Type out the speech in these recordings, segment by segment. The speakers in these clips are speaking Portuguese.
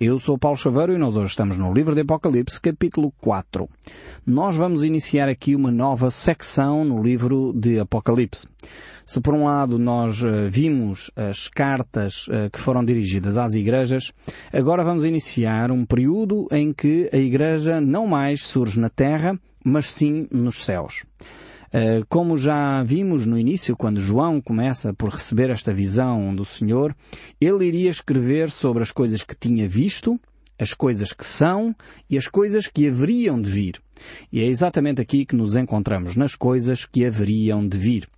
Eu sou Paulo Chaveiro e nós hoje estamos no livro de Apocalipse, capítulo 4. Nós vamos iniciar aqui uma nova secção no livro de Apocalipse. Se por um lado nós uh, vimos as cartas uh, que foram dirigidas às igrejas, agora vamos iniciar um período em que a igreja não mais surge na terra, mas sim nos céus. Uh, como já vimos no início, quando João começa por receber esta visão do Senhor, ele iria escrever sobre as coisas que tinha visto, as coisas que são e as coisas que haveriam de vir. E é exatamente aqui que nos encontramos, nas coisas que haveriam de vir.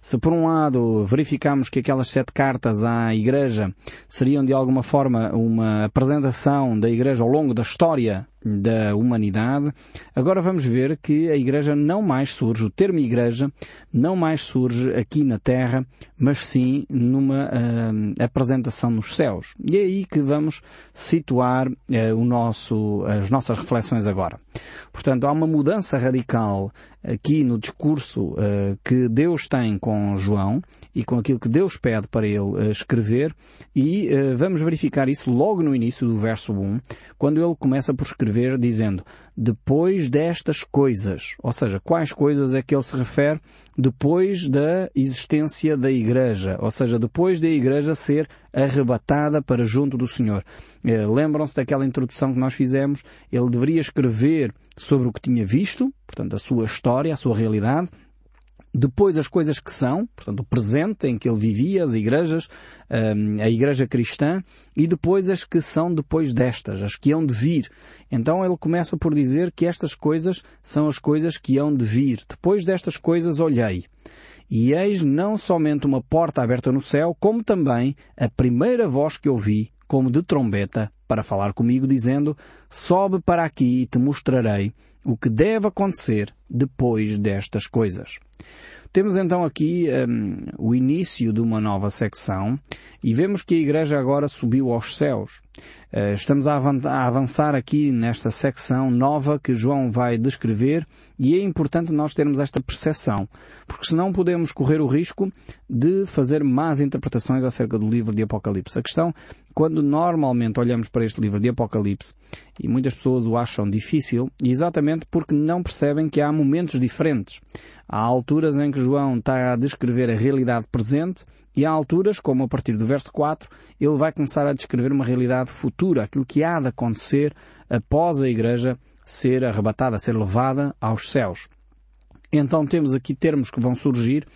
Se por um lado verificamos que aquelas sete cartas à Igreja seriam de alguma forma uma apresentação da Igreja ao longo da história da humanidade, agora vamos ver que a Igreja não mais surge, o termo Igreja não mais surge aqui na Terra, mas sim numa uh, apresentação nos céus. E é aí que vamos situar uh, o nosso, as nossas reflexões agora. Portanto, há uma mudança radical aqui no discurso uh, que Deus tem com João e com aquilo que Deus pede para ele uh, escrever. E uh, vamos verificar isso logo no início do verso 1, quando ele começa por escrever dizendo depois destas coisas. Ou seja, quais coisas é que ele se refere depois da existência da Igreja. Ou seja, depois da Igreja ser arrebatada para junto do Senhor. Eh, lembram-se daquela introdução que nós fizemos? Ele deveria escrever sobre o que tinha visto, portanto, a sua história, a sua realidade, depois as coisas que são, portanto o presente em que ele vivia, as igrejas, hum, a igreja cristã, e depois as que são depois destas, as que hão de vir. Então ele começa por dizer que estas coisas são as coisas que hão de vir. Depois destas coisas olhei. E eis não somente uma porta aberta no céu, como também a primeira voz que ouvi, como de trombeta, para falar comigo, dizendo, sobe para aqui e te mostrarei o que deve acontecer depois destas coisas. Temos então aqui um, o início de uma nova secção e vemos que a Igreja agora subiu aos céus. Uh, estamos a avançar aqui nesta secção nova que João vai descrever e é importante nós termos esta percepção, porque senão podemos correr o risco de fazer más interpretações acerca do livro de Apocalipse. A questão, quando normalmente olhamos para este livro de Apocalipse, e muitas pessoas o acham difícil, exatamente porque não percebem que há momentos diferentes. Há alturas em que João está a descrever a realidade presente e há alturas, como a partir do verso 4, ele vai começar a descrever uma realidade futura, aquilo que há de acontecer após a Igreja ser arrebatada, ser levada aos céus. Então temos aqui termos que vão surgir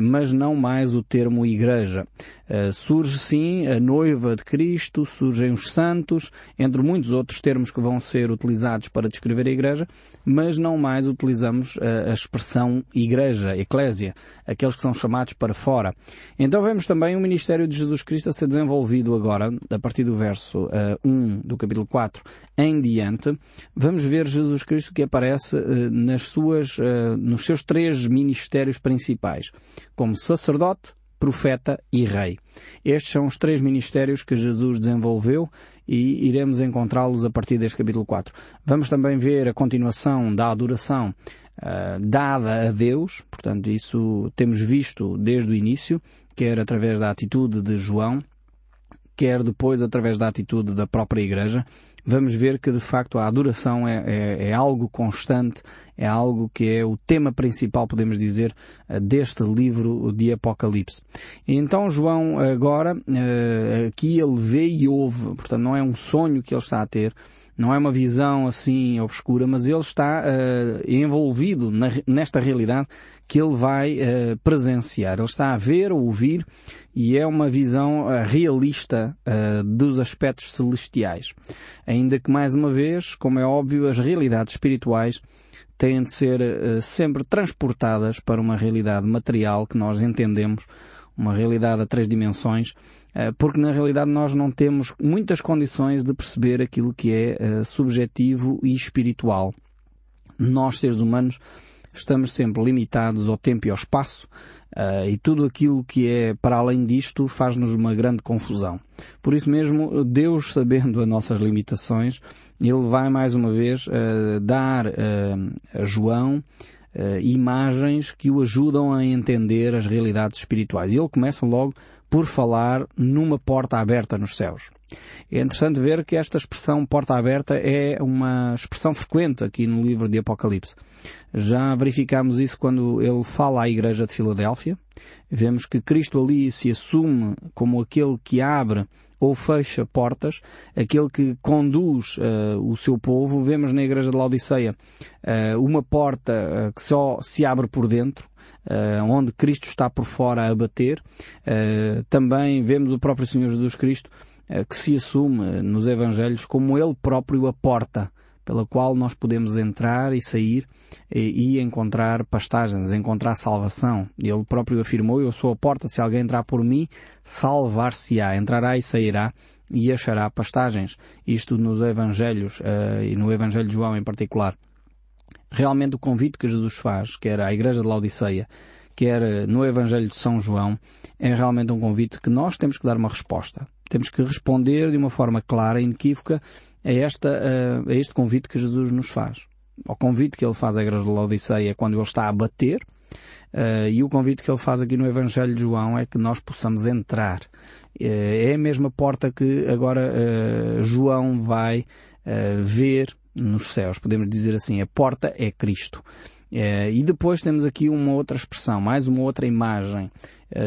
mas não mais o termo igreja. Uh, surge sim a noiva de Cristo, surgem os santos, entre muitos outros termos que vão ser utilizados para descrever a igreja, mas não mais utilizamos uh, a expressão igreja, eclésia, aqueles que são chamados para fora. Então vemos também o ministério de Jesus Cristo a ser desenvolvido agora, a partir do verso 1 do capítulo 4 em diante, vamos ver Jesus Cristo que aparece nas suas, nos seus três ministérios principais principais, como sacerdote, profeta e rei. Estes são os três ministérios que Jesus desenvolveu e iremos encontrá-los a partir deste capítulo 4. Vamos também ver a continuação da adoração uh, dada a Deus, portanto isso temos visto desde o início, quer através da atitude de João, quer depois através da atitude da própria Igreja, vamos ver que de facto a adoração é, é, é, algo constante, é algo que é o tema principal, podemos dizer, eh, deste livro de Apocalipse. Então João agora, eh, aqui ele vê e ouve, portanto não é um sonho que ele está a ter, não é uma visão assim obscura, mas ele está uh, envolvido nesta realidade que ele vai uh, presenciar. Ele está a ver, a ouvir, e é uma visão uh, realista dos aspectos celestiais. Ainda que, mais uma vez, como é óbvio, as realidades espirituais têm de ser sempre transportadas para uma realidade material que nós entendemos, uma realidade a três dimensões, porque na realidade nós não temos muitas condições de perceber aquilo que é subjetivo e espiritual. Nós, seres humanos, estamos sempre limitados ao tempo e ao espaço, Uh, e tudo aquilo que é para além disto faz-nos uma grande confusão. Por isso mesmo, Deus, sabendo as nossas limitações, Ele vai mais uma vez uh, dar uh, a João imagens que o ajudam a entender as realidades espirituais. E ele começa logo por falar numa porta aberta nos céus. É interessante ver que esta expressão porta aberta é uma expressão frequente aqui no livro de Apocalipse. Já verificamos isso quando ele fala à igreja de Filadélfia. Vemos que Cristo ali se assume como aquele que abre ou fecha portas, aquele que conduz uh, o seu povo. Vemos na igreja de Laodiceia uh, uma porta uh, que só se abre por dentro, onde Cristo está por fora a bater. também vemos o próprio Senhor Jesus Cristo que se assume nos Evangelhos como Ele próprio a porta pela qual nós podemos entrar e sair e, e, encontrar pastagens, encontrar salvação. Ele próprio afirmou, eu sou a porta, se alguém entrar por mim, salvar-se-á, entrará e sairá e achará pastagens. Isto nos Evangelhos uh, e no Evangelho de João em particular. Realmente o convite que Jesus faz, quer à Igreja de Laodiceia, quer eh, no Evangelho de São João, é realmente um convite que nós temos que dar uma resposta. Temos que responder de uma forma clara e inequívoca a, esta, a este convite que Jesus nos faz. O convite que ele faz à igreja de Laodiceia quando ele está a bater, uh, e o convite que ele faz aqui no Evangelho de João é que nós possamos entrar. Uh, é a mesma porta que agora uh, João vai ver nos céus. Podemos dizer assim, a porta é Cristo. E depois temos aqui uma outra expressão, mais uma outra imagem.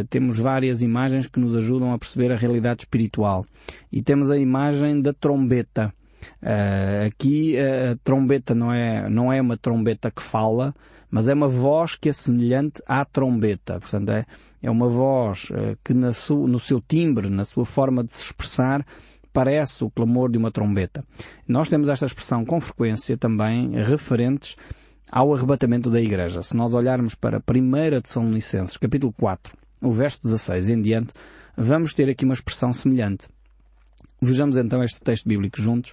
temos várias imagens que nos ajudam a perceber a realidade espiritual. E temos a imagem da trombeta. Uh, aqui a trombeta não é, não é uma trombeta que fala, mas é uma voz que é semelhante à trombeta. Portanto, é, é uma voz que su, no seu timbre, na sua forma de se expressar, parece o clamor de uma trombeta. Nós temos esta expressão com frequência também referentes ao arrebatamento da Igreja. Se nós olharmos para a primeira de São Licenses, capítulo 4, o verso 16 em diante, vamos ter aqui uma expressão semelhante. Vejamos então este texto bíblico juntos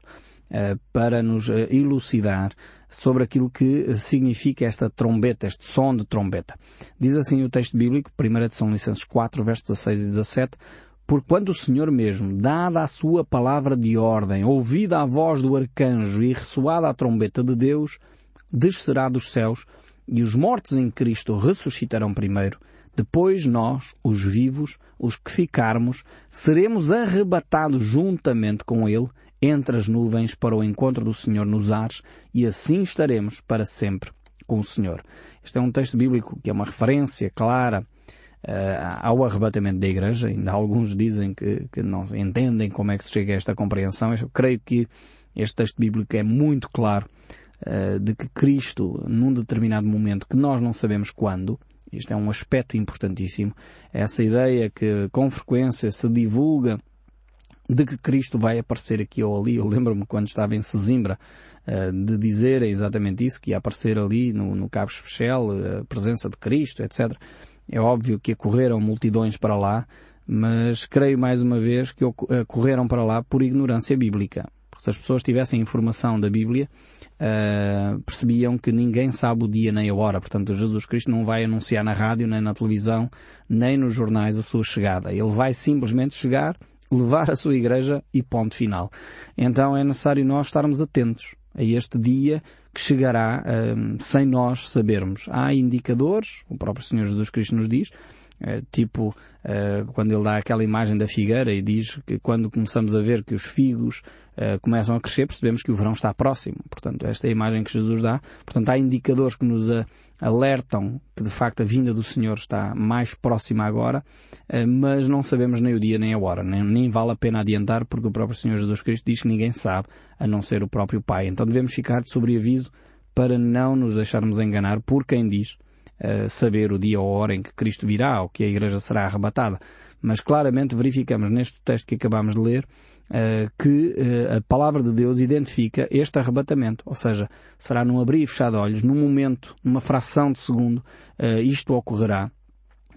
uh, para nos uh, elucidar sobre aquilo que significa esta trombeta, este som de trombeta. Diz assim o texto bíblico, 1 de São Licenses 4, versos 16 e 17, por quando o Senhor mesmo, dada a sua palavra de ordem, ouvida a voz do arcanjo e ressoada a trombeta de Deus, descerá dos céus, e os mortos em Cristo ressuscitarão primeiro. Depois nós, os vivos, os que ficarmos, seremos arrebatados juntamente com Ele entre as nuvens para o encontro do Senhor nos ares e assim estaremos para sempre com o Senhor. Este é um texto bíblico que é uma referência clara uh, ao arrebatamento da Igreja. Ainda alguns dizem que, que não entendem como é que se chega a esta compreensão. Eu creio que este texto bíblico é muito claro de que Cristo, num determinado momento que nós não sabemos quando, isto é um aspecto importantíssimo. Essa ideia que com frequência se divulga de que Cristo vai aparecer aqui ou ali. Eu lembro-me quando estava em Sesimbra eh, de dizer exatamente isso, que ia aparecer ali no, no Cabo Especial, eh, a presença de Cristo, etc. É óbvio que correram multidões para lá, mas creio mais uma vez que correram para lá por ignorância bíblica. Porque se as pessoas tivessem informação da Bíblia, uh, percebiam que ninguém sabe o dia nem a hora. Portanto, Jesus Cristo não vai anunciar na rádio, nem na televisão, nem nos jornais a sua chegada. Ele vai simplesmente chegar, levar a sua igreja e ponto final. Então é necessário nós estarmos atentos a este dia que chegará uh, sem nós sabermos. Há indicadores, o próprio Senhor Jesus Cristo nos diz, uh, tipo quando ele dá aquela imagem da figueira e diz que quando começamos a ver que os figos uh, começam a crescer, percebemos que o verão está próximo. Portanto, esta é a imagem que Jesus dá. Portanto, há indicadores que nos alertam que de facto a vinda do Senhor está mais próxima agora, uh, mas não sabemos nem o dia nem a hora. Nem, nem vale a pena adiantar porque o próprio Senhor Jesus Cristo diz que ninguém sabe a não ser o próprio Pai. Então devemos ficar de sobreaviso para não nos deixarmos enganar por quem diz saber o dia ou a hora em que Cristo virá ou que a Igreja será arrebatada. Mas claramente verificamos neste texto que acabamos de ler que uh, a palavra de Deus identifica este arrebatamento. Ou seja, será num abrir e fechar de olhos, num momento, numa fração de segundo, uh, isto ocorrerá.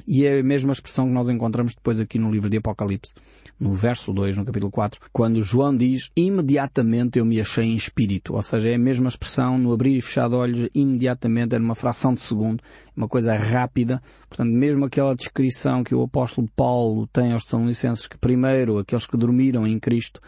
E é a mesma expressão que nós encontramos depois aqui no livro de Apocalipse, no verso 2, no capítulo 4, quando João diz, imediatamente eu me achei em espírito. Ou seja, é a mesma expressão no abrir e fechar de olhos, imediatamente, é numa fração de segundo, uma coisa rápida. Portanto, mesmo aquela descrição que o apóstolo Paulo tem aos São Licenses, que primeiro, aqueles que dormiram em Cristo,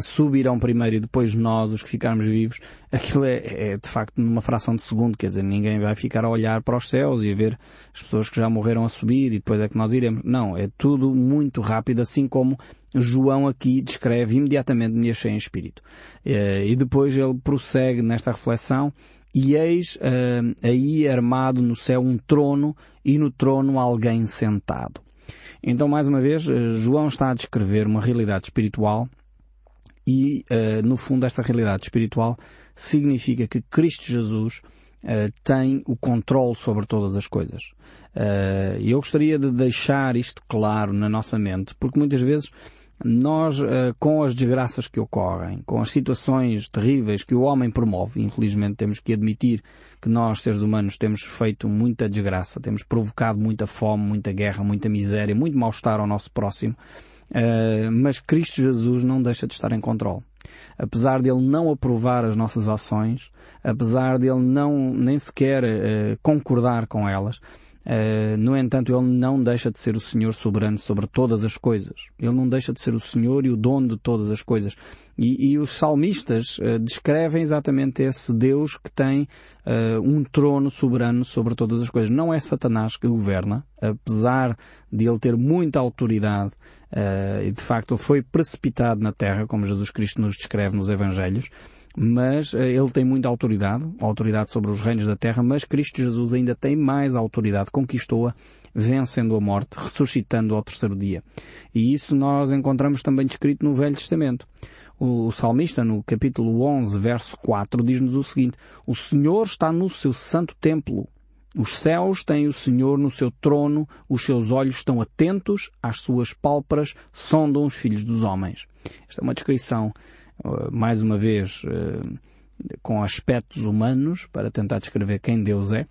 subirão primeiro e depois nós, os que ficarmos vivos, aquilo é, é, de facto numa fração de segundo, quer dizer, ninguém vai ficar a olhar para os céus e a ver as pessoas que já morreram a subir e depois é que nós iremos. Não, é tudo muito rápido, assim como João aqui descreve imediatamente me achei em espírito. Eh, e depois ele prossegue nesta reflexão e eis uh, aí armado no céu um trono e no trono alguém sentado. Então, mais uma vez, eh, João está a descrever uma realidade espiritual e, uh, no fundo, esta realidade espiritual significa que Cristo Jesus uh, tem o controle sobre todas as coisas. E eu gostaria de deixar isto claro na nossa mente, porque muitas vezes nós, eh, com as desgraças que ocorrem, com as situações terríveis que o homem promove, infelizmente temos que admitir que nós, seres humanos, temos feito muita desgraça, temos provocado muita fome, muita guerra, muita miséria, muito mal-estar ao nosso próximo, eh, mas Cristo Jesus não deixa de estar em controle. Apesar de Ele não aprovar as nossas ações, apesar de Ele não nem sequer eh, concordar com elas, Uh, no entanto, ele não deixa de ser o Senhor soberano sobre todas as coisas. Ele não deixa de ser o Senhor e o dono de todas as coisas. E, e os salmistas uh, descrevem exatamente esse Deus que tem uh, um trono soberano sobre todas as coisas. Não é Satanás que governa, apesar de ele ter muita autoridade e de facto ele foi precipitado na terra, como Jesus Cristo nos descreve nos Evangelhos mas uh, ele tem muita autoridade, autoridade sobre os reinos da terra, mas Cristo Jesus ainda tem mais autoridade, conquistou-a, vencendo a morte, ressuscitando ao terceiro dia. E isso nós encontramos também descrito no Velho Testamento. O, salmista, no capítulo 11, verso 4, diz-nos o seguinte, O Senhor está no seu santo templo. Os céus têm o Senhor no seu trono, os seus olhos estão atentos, às suas pálpebras sondam os filhos dos homens. Esta é uma descrição eh, mais uma vez, eh, com aspectos humanos para tentar descrever quem Deus é.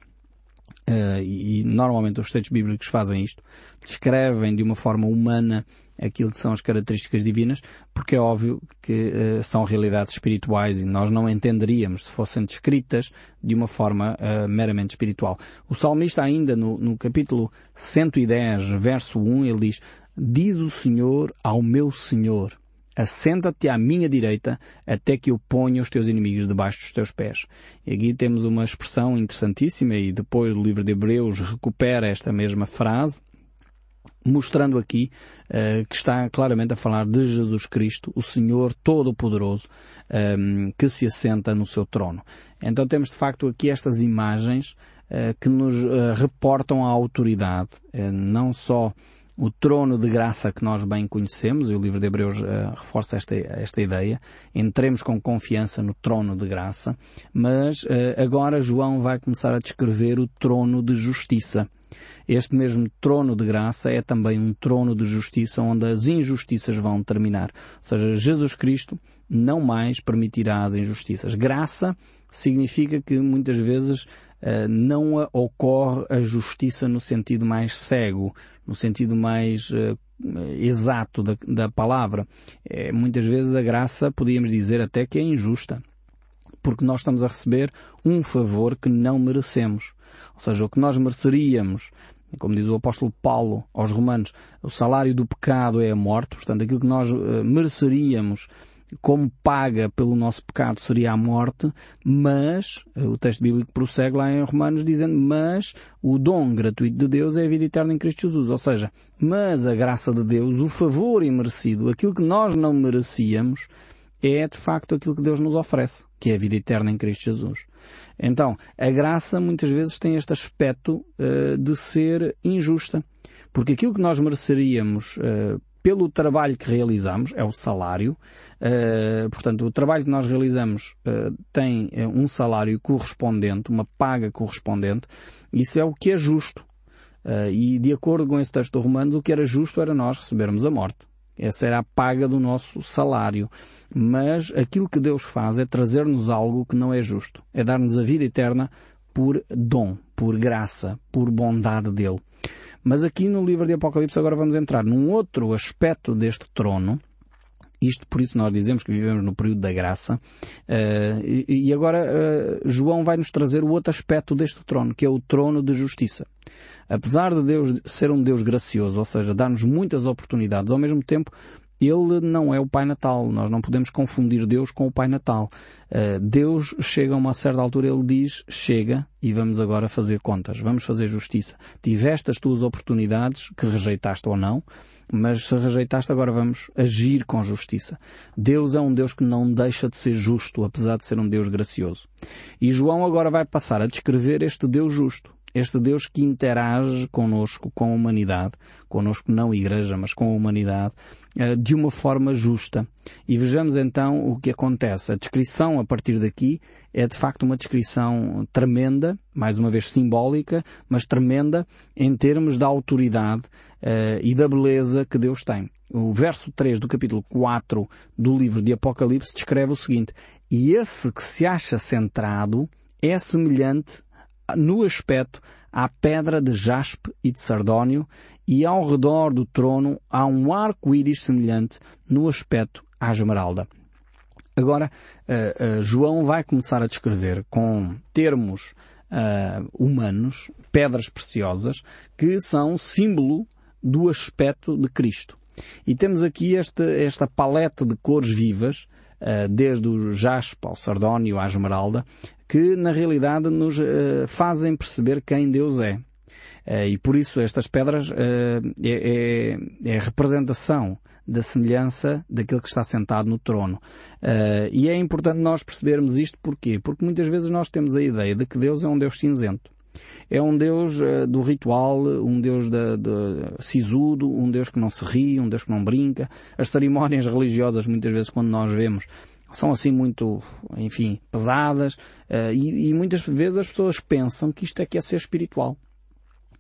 Uh, e normalmente os textos bíblicos fazem isto, descrevem de uma forma humana aquilo que são as características divinas, porque é óbvio que uh, são realidades espirituais e nós não entenderíamos se fossem descritas de uma forma meramente espiritual. O salmista ainda no, no capítulo 110, verso 1, ele diz, Diz o Senhor ao meu Senhor, Assenta-te à minha direita até que eu ponha os teus inimigos debaixo dos teus pés. E aqui temos uma expressão interessantíssima e depois o livro de Hebreus recupera esta mesma frase, mostrando aqui uh, que está claramente a falar de Jesus Cristo, o Senhor Todo-Poderoso, um, ehm, que se assenta no seu trono. Então temos de facto aqui estas imagens uh, que nos uh, reportam a autoridade, não só o trono de graça que nós bem conhecemos, e o livro de Hebreus uh, reforça esta, esta ideia, entremos com confiança no trono de graça, mas uh, agora João vai começar a descrever o trono de justiça. Este mesmo trono de graça é também um trono de justiça onde as injustiças vão terminar. Ou seja, Jesus Cristo não mais permitirá as injustiças. Graça significa que muitas vezes não ocorre a justiça no sentido mais cego, no sentido mais uh, exato da, da palavra. É, muitas vezes a graça, podíamos dizer até que é injusta. Porque nós estamos a receber um favor que não merecemos. Ou seja, o que nós mereceríamos como diz o apóstolo Paulo aos Romanos, o salário do pecado é a morte, portanto, aquilo que nós uh, mereceríamos como paga pelo nosso pecado seria a morte, mas, eh, o texto bíblico prossegue lá em Romanos dizendo, mas o dom gratuito de Deus é a vida eterna em Cristo Jesus. Ou seja, mas a graça de Deus, o favor imerecido, aquilo que nós não merecíamos, é de facto aquilo que Deus nos oferece, que é a vida eterna em Cristo Jesus. Então, a graça muitas vezes tem este aspecto uh, de ser injusta. Porque aquilo que nós mereceríamos uh, pelo trabalho que realizamos, é o salário. Uh, portanto, o trabalho que nós realizamos uh, tem uh, um salário correspondente, uma paga correspondente. Isso é o que é justo. e de acordo com esse texto romano, o que era justo era nós recebermos a morte. Essa era a paga do nosso salário. Mas aquilo que Deus faz é trazer-nos algo que não é justo. É dar-nos a vida eterna por dom, por graça, por bondade dele. Mas aqui no livro de Apocalipse agora vamos entrar num outro aspecto deste trono, isto por isso nós dizemos que vivemos no período da graça. Uh, e, e, agora uh, João vai nos trazer o outro aspecto deste trono, que é o trono de justiça. Apesar de Deus ser um Deus gracioso, ou seja, dar-nos muitas oportunidades, ao mesmo tempo Ele não é o Pai Natal. Nós não podemos confundir Deus com o Pai Natal. Uh, Deus chega a uma certa altura, Ele diz, chega e vamos agora fazer contas. Vamos fazer justiça. Tiveste as tuas oportunidades, que rejeitaste ou não, mas se rejeitaste agora vamos agir com justiça. Deus é um Deus que não deixa de ser justo, apesar de ser um Deus gracioso. E João agora vai passar a descrever este Deus justo. Este Deus que interage conosco, com a humanidade, conosco não igreja, mas com a humanidade, eh, de uma forma justa. E vejamos então o que acontece. A descrição a partir daqui é de facto uma descrição tremenda, mais uma vez simbólica, mas tremenda em termos da autoridade uh, e da beleza que Deus tem. O verso 3 do capítulo 4 do livro de Apocalipse descreve o seguinte: E esse que se acha centrado é semelhante no aspecto à pedra de jaspe e de sardónio, e ao redor do trono há um arco-íris semelhante no aspecto à esmeralda. Agora, uh, uh, João vai começar a descrever com termos uh, humanos, pedras preciosas, que são símbolo do aspecto de Cristo. E temos aqui esta, esta paleta de cores vivas, desde o jaspe ao sardónio à esmeralda, que na realidade nos uh, fazem perceber quem Deus é. Uh, e por isso estas pedras uh, é, é, é, representação da semelhança daquele que está sentado no trono. e é importante nós percebermos isto porquê? Porque muitas vezes nós temos a ideia de que Deus é um Deus cinzento. É um Deus do ritual, um Deus de, de sisudo, um Deus que não se ri, um Deus que não brinca. As cerimónias religiosas, muitas vezes, quando nós vemos são assim muito, enfim, pesadas uh, e, e, muitas vezes as pessoas pensam que isto é que é ser espiritual.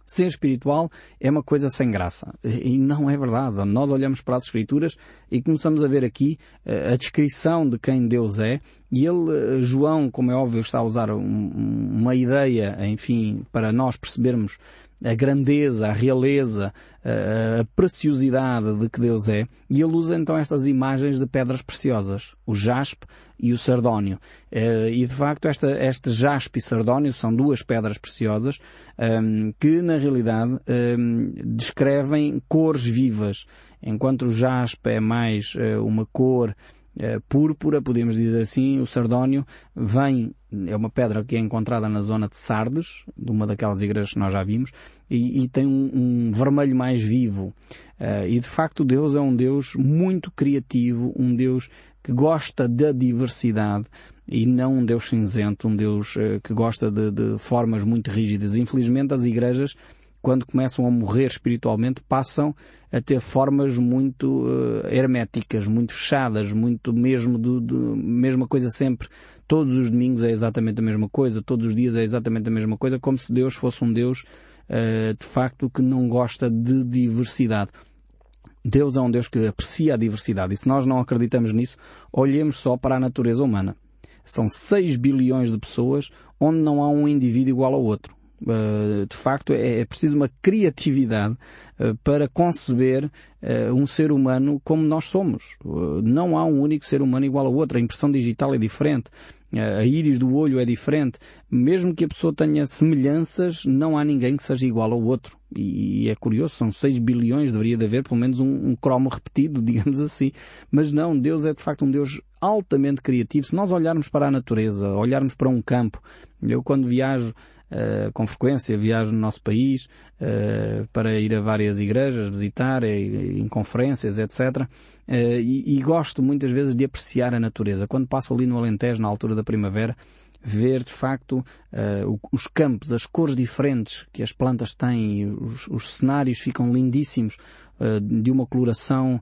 Ser espiritual é uma coisa sem graça. E não é verdade. Nós olhamos para as Escrituras e começamos a ver aqui uh, a descrição de quem Deus é. E ele, uh, João, como é óbvio, está a usar um, uma ideia, enfim, para nós percebermos a grandeza, a realeza, a preciosidade de que Deus é, e ele usa então estas imagens de pedras preciosas, o jaspe e o sardónio. Eh, e de facto esta, este jaspe e sardónio são duas pedras preciosas ehm, que na realidade ehm, descrevem cores vivas, enquanto o jaspe é mais eh, uma cor eh, púrpura, podemos dizer assim, o sardónio vem, é uma pedra que é encontrada na zona de Sardes, de uma daquelas igrejas que nós já vimos, e, e tem um, um, vermelho mais vivo. Uh, e de facto Deus é um Deus muito criativo, um Deus que gosta da diversidade e não um Deus cinzento, um Deus uh, que gosta de, de formas muito rígidas. Infelizmente as igrejas quando começam a morrer espiritualmente, passam a ter formas muito uh, herméticas, muito fechadas, muito mesmo do, mesma coisa sempre. Todos os domingos é exatamente a mesma coisa, todos os dias é exatamente a mesma coisa, como se Deus fosse um Deus uh, de facto que não gosta de diversidade. Deus é um Deus que aprecia a diversidade e se nós não acreditamos nisso, olhemos só para a natureza humana. São 6 bilhões de pessoas onde não há um indivíduo igual ao outro. Uh, de facto, é, é, preciso uma criatividade uh, para conceber uh, um ser humano como nós somos. não há um único ser humano igual ao outro. A impressão digital é diferente. A íris do olho é diferente. Mesmo que a pessoa tenha semelhanças, não há ninguém que seja igual ao outro. E é curioso, são 6 bilhões, deveria de haver pelo menos um, um cromo repetido, digamos assim. Mas não, Deus é de facto um Deus altamente criativo. Se nós olharmos para a natureza, olharmos para um campo, eu quando viajo uh, com frequência, viajo no nosso país uh, para ir a várias igrejas, visitar em, em conferências, etc. Eh, e, e, gosto muitas vezes de apreciar a natureza. Quando passo ali no Alentejo, na altura da primavera, ver de facto os campos, as cores diferentes que as plantas têm, os, os cenários ficam lindíssimos, de uma coloração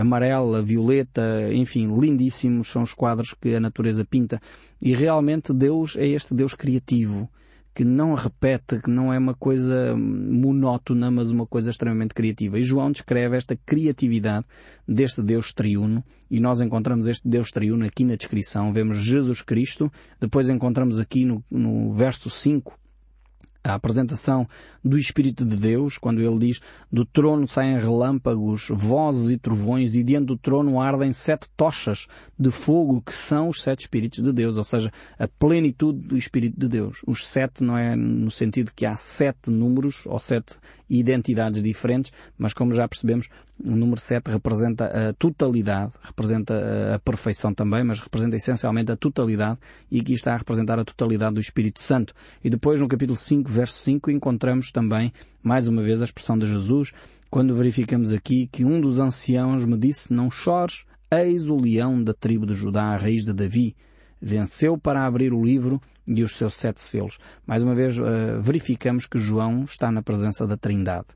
amarela, violeta, enfim, lindíssimos são os quadros que a natureza pinta. E realmente Deus é este Deus criativo que não repete, que não é uma coisa monótona, mas uma coisa extremamente criativa. E João descreve esta criatividade deste Deus triuno, e nós encontramos este Deus triuno aqui na descrição. Vemos Jesus Cristo, depois encontramos aqui no, no verso 5 a apresentação do Espírito de Deus, quando ele diz, do trono saem relâmpagos, vozes e trovões, e diante do trono ardem sete tochas de fogo, que são os sete Espíritos de Deus, ou seja, a plenitude do Espírito de Deus. Os sete não é no sentido que há sete números, ou sete identidades diferentes, mas como já percebemos, o número 7 representa a totalidade, representa a perfeição também, mas representa essencialmente a totalidade e aqui está a representar a totalidade do Espírito Santo. E depois no capítulo 5, verso 5, encontramos também, mais uma vez, a expressão de Jesus, quando verificamos aqui que um dos anciãos me disse, não chores, eis o leão da tribo de Judá, a raiz de Davi, venceu para abrir o livro e os seus sete selos. Mais uma vez, uh, verificamos que João está na presença da Trindade.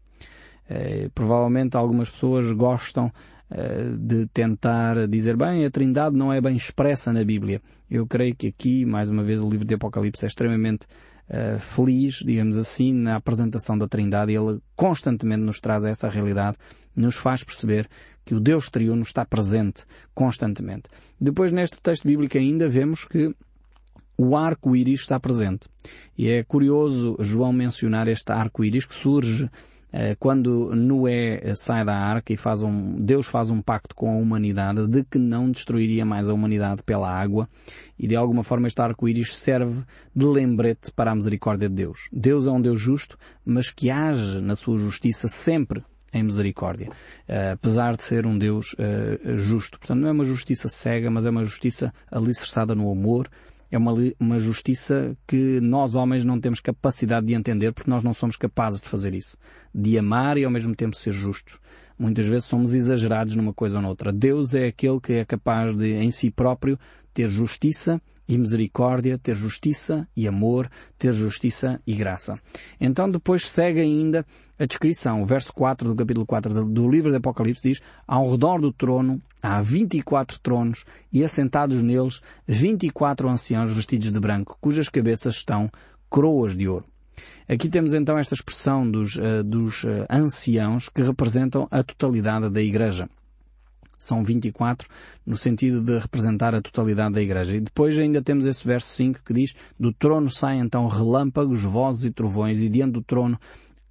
Uh, provavelmente algumas pessoas gostam uh, de tentar dizer, bem, a Trindade não é bem expressa na Bíblia. Eu creio que aqui, mais uma vez, o livro de Apocalipse é extremamente feliz, digamos assim, na apresentação da Trindade. Ele constantemente nos traz essa realidade, nos faz perceber que o Deus triuno está presente constantemente. Depois, neste texto bíblico ainda vemos que o arco-íris está presente. E é curioso João mencionar este arco-íris que surge eh, quando Noé sai da arca e faz um, Deus faz um pacto com a humanidade de que não destruiria mais a humanidade pela água e de alguma forma este arco-íris serve de lembrete para a misericórdia de Deus. Deus é um Deus justo, mas que age na sua justiça sempre em misericórdia, uh, apesar de ser um Deus uh, justo. Portanto, não é uma justiça cega, mas é uma justiça alicerçada no amor, é uma, uma justiça que nós homens não temos capacidade de entender porque nós não somos capazes de fazer isso. De amar e ao mesmo tempo ser justos. Muitas vezes somos exagerados numa coisa ou noutra. Deus é aquele que é capaz de, em si próprio, ter justiça e misericórdia, ter justiça e amor, ter justiça e graça. Então depois segue ainda a descrição. O verso 4 do capítulo 4 do livro de Apocalipse diz, ao redor do trono há 24 tronos e assentados neles 24 anciãos vestidos de branco, cujas cabeças estão coroas de ouro. Aqui temos então esta expressão dos, uh, dos uh, anciãos que representam a totalidade da Igreja são 24, no sentido de representar a totalidade da Igreja. E depois ainda temos esse verso 5 que diz, do trono saem então relâmpagos, vozes e trovões, e diante do trono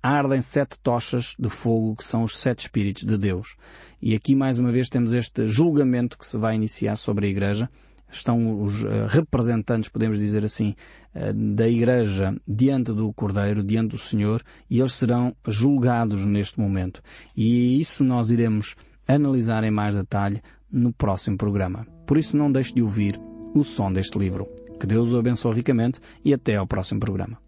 ardem sete tochas de fogo, que são os sete Espíritos de Deus. E aqui mais uma vez temos este julgamento que se vai iniciar sobre a Igreja. Estão os uh, representantes, podemos dizer assim, uh, da Igreja diante do Cordeiro, diante do Senhor, e eles serão julgados neste momento. E isso nós iremos analisar em mais detalhe no próximo programa. Por isso não deixe de ouvir o som deste livro. Que Deus o abençoe ricamente e até ao próximo programa.